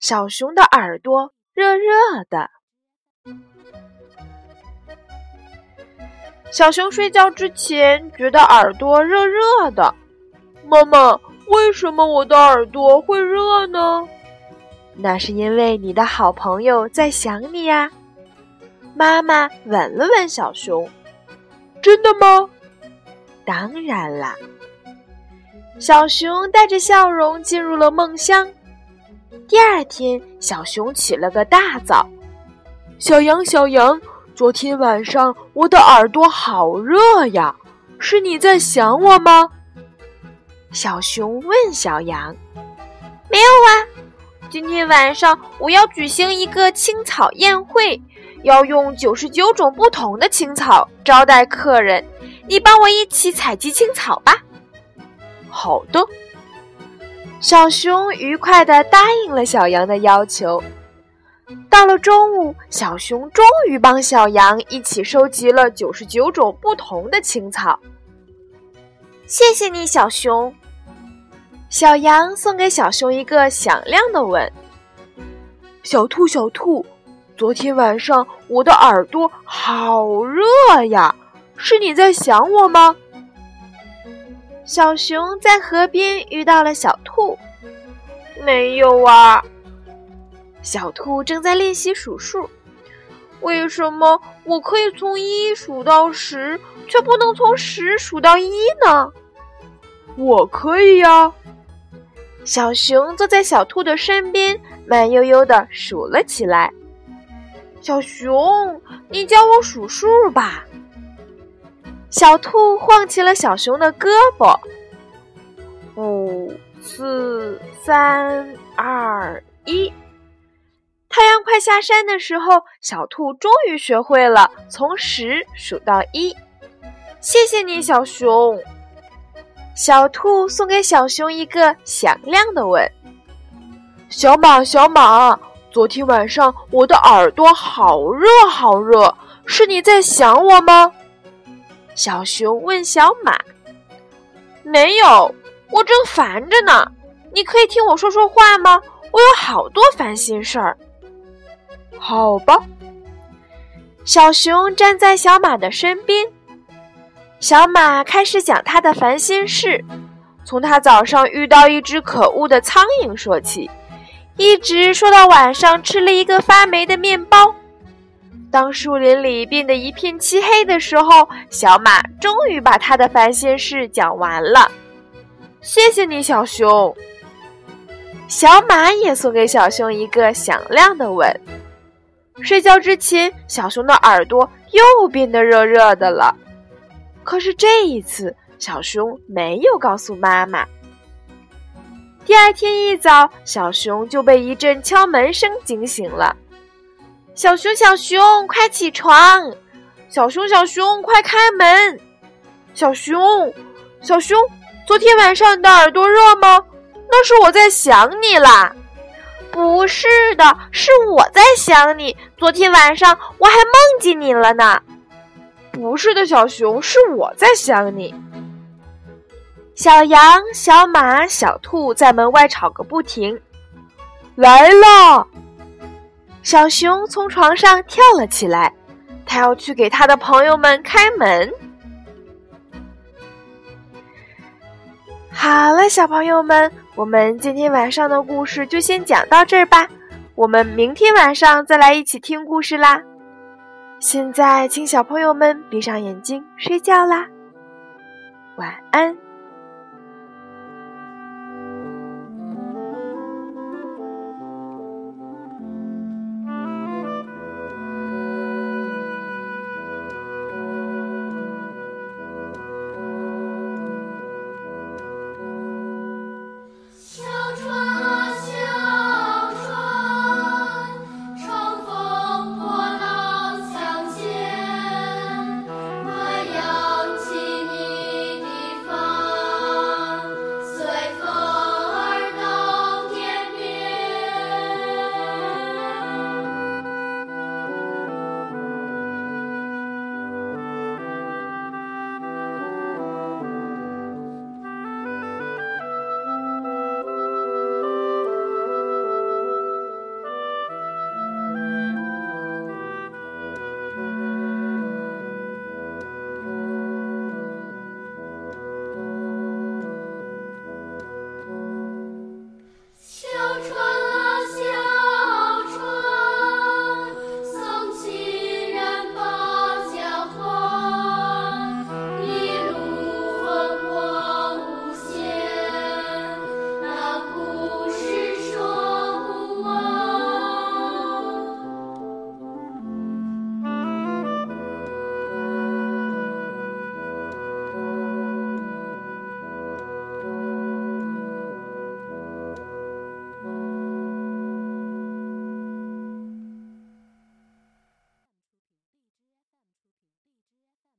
小熊的耳朵热热的》。小熊睡觉之前觉得耳朵热热的。妈妈，为什么我的耳朵会热呢？那是因为你的好朋友在想你呀。妈妈吻了吻小熊。真的吗？当然啦。小熊带着笑容进入了梦乡。第二天，小熊起了个大早。小羊，小羊，昨天晚上我的耳朵好热呀，是你在想我吗？小熊问小羊。没有啊，今天晚上我要举行一个青草宴会，要用九十九种不同的青草招待客人，你帮我一起采集青草吧。好的，小熊愉快地答应了小羊的要求。到了中午，小熊终于帮小羊一起收集了九十九种不同的青草。谢谢你，小熊。小羊送给小熊一个响亮的吻。小兔，小兔，昨天晚上我的耳朵好热呀，是你在想我吗？小熊在河边遇到了小兔，没有啊。小兔正在练习数数，为什么我可以从一数到十，却不能从十数到一呢？我可以呀。小熊坐在小兔的身边，慢悠悠地数了起来。小熊，你教我数数吧。小兔晃起了小熊的胳膊，五、四、三、二、一。太阳快下山的时候，小兔终于学会了从十数到一。谢谢你，小熊。小兔送给小熊一个响亮的吻。小马，小马，昨天晚上我的耳朵好热好热，是你在想我吗？小熊问小马：“没有，我正烦着呢。你可以听我说说话吗？我有好多烦心事儿。”好吧。小熊站在小马的身边，小马开始讲他的烦心事，从他早上遇到一只可恶的苍蝇说起，一直说到晚上吃了一个发霉的面包。当树林里变得一片漆黑的时候，小马终于把他的烦心事讲完了。谢谢你，小熊。小马也送给小熊一个响亮的吻。睡觉之前，小熊的耳朵又变得热热的了。可是这一次，小熊没有告诉妈妈。第二天一早，小熊就被一阵敲门声惊醒了。小熊，小熊，快起床！小熊，小熊，快开门！小熊，小熊，昨天晚上你的耳朵热吗？那是我在想你啦。不是的，是我在想你。昨天晚上我还梦见你了呢。不是的，小熊，是我在想你。小羊、小马、小兔在门外吵个不停。来了。小熊从床上跳了起来，他要去给他的朋友们开门。好了，小朋友们，我们今天晚上的故事就先讲到这儿吧。我们明天晚上再来一起听故事啦。现在，请小朋友们闭上眼睛睡觉啦，晚安。